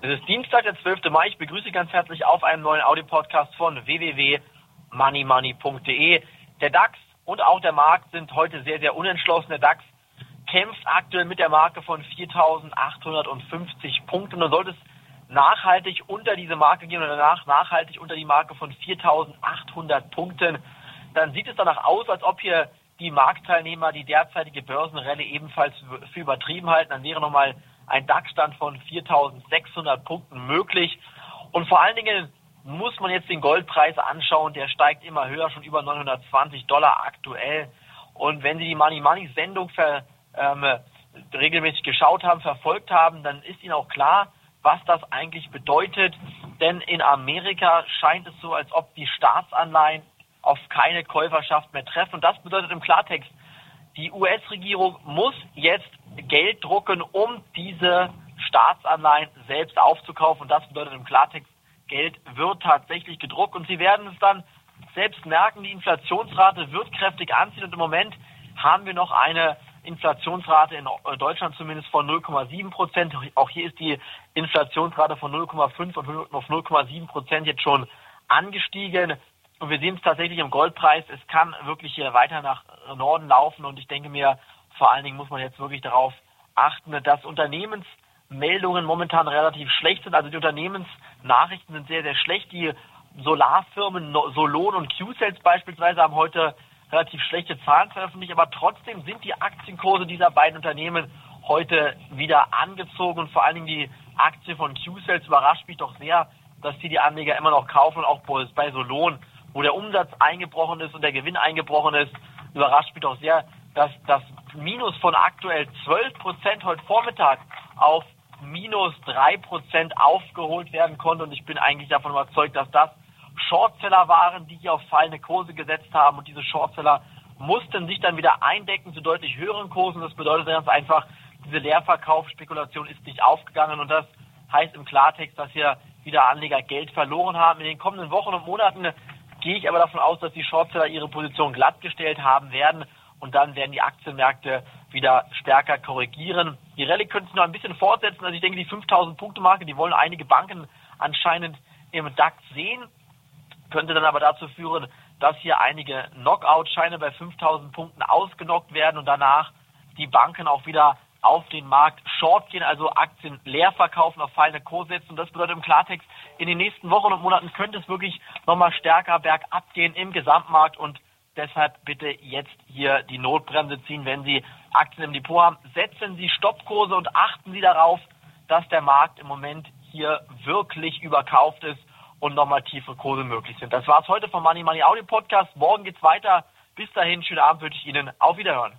Es ist Dienstag, der 12. Mai. Ich begrüße ganz herzlich auf einem neuen Audio-Podcast von www.moneymoney.de. Der DAX und auch der Markt sind heute sehr, sehr unentschlossen. Der DAX kämpft aktuell mit der Marke von 4.850 Punkten und sollte es nachhaltig unter diese Marke gehen oder danach nachhaltig unter die Marke von 4.800 Punkten, dann sieht es danach aus, als ob hier die Marktteilnehmer die derzeitige Börsenrelle ebenfalls für übertrieben halten. Dann wäre nochmal ein DAX-Stand von 4.600 Punkten möglich. Und vor allen Dingen muss man jetzt den Goldpreis anschauen. Der steigt immer höher, schon über 920 Dollar aktuell. Und wenn Sie die Money Money Sendung ver, ähm, regelmäßig geschaut haben, verfolgt haben, dann ist Ihnen auch klar, was das eigentlich bedeutet. Denn in Amerika scheint es so, als ob die Staatsanleihen auf keine Käuferschaft mehr treffen. Und das bedeutet im Klartext, die US-Regierung muss jetzt Geld drucken, um diese Staatsanleihen selbst aufzukaufen. Und das bedeutet im Klartext, Geld wird tatsächlich gedruckt. Und Sie werden es dann selbst merken, die Inflationsrate wird kräftig anziehen. Und im Moment haben wir noch eine Inflationsrate in Deutschland zumindest von 0,7 Prozent. Auch hier ist die Inflationsrate von 0,5 auf 0,7 Prozent jetzt schon angestiegen. Und wir sehen es tatsächlich im Goldpreis. Es kann wirklich hier weiter nach Norden laufen. Und ich denke mir, vor allen Dingen muss man jetzt wirklich darauf achten, dass Unternehmensmeldungen momentan relativ schlecht sind. Also die Unternehmensnachrichten sind sehr, sehr schlecht. Die Solarfirmen Solon und Q-Sales beispielsweise haben heute relativ schlechte Zahlen veröffentlicht. Aber trotzdem sind die Aktienkurse dieser beiden Unternehmen heute wieder angezogen. Und vor allen Dingen die Aktie von Q-Sales überrascht mich doch sehr, dass die die Anleger immer noch kaufen. Und auch bei Solon wo der Umsatz eingebrochen ist und der Gewinn eingebrochen ist, überrascht mich doch sehr, dass das Minus von aktuell 12 Prozent heute Vormittag auf minus 3 Prozent aufgeholt werden konnte. Und ich bin eigentlich davon überzeugt, dass das Shortseller waren, die hier auf fallende Kurse gesetzt haben. Und diese Shortseller mussten sich dann wieder eindecken zu deutlich höheren Kursen. Das bedeutet ganz einfach, diese Leerverkaufsspekulation ist nicht aufgegangen. Und das heißt im Klartext, dass hier wieder Anleger Geld verloren haben. In den kommenden Wochen und Monaten gehe ich aber davon aus, dass die Shortseller ihre Position glattgestellt haben werden und dann werden die Aktienmärkte wieder stärker korrigieren. Die Rallye könnte sich noch ein bisschen fortsetzen. Also ich denke, die 5000 Punkte Marke, die wollen einige Banken anscheinend im DAX sehen, könnte dann aber dazu führen, dass hier einige Knockout-Scheine bei 5000 Punkten ausgenockt werden und danach die Banken auch wieder auf den Markt short gehen, also Aktien leer verkaufen, auf fallende Kurse setzen. Und das bedeutet im Klartext, in den nächsten Wochen und Monaten könnte es wirklich nochmal stärker bergab gehen im Gesamtmarkt und deshalb bitte jetzt hier die Notbremse ziehen, wenn Sie Aktien im Depot haben. Setzen Sie Stoppkurse und achten Sie darauf, dass der Markt im Moment hier wirklich überkauft ist und nochmal tiefe Kurse möglich sind. Das war's heute vom Money Money Audio Podcast. Morgen geht's weiter. Bis dahin, schönen Abend wünsche ich Ihnen. Auf Wiederhören.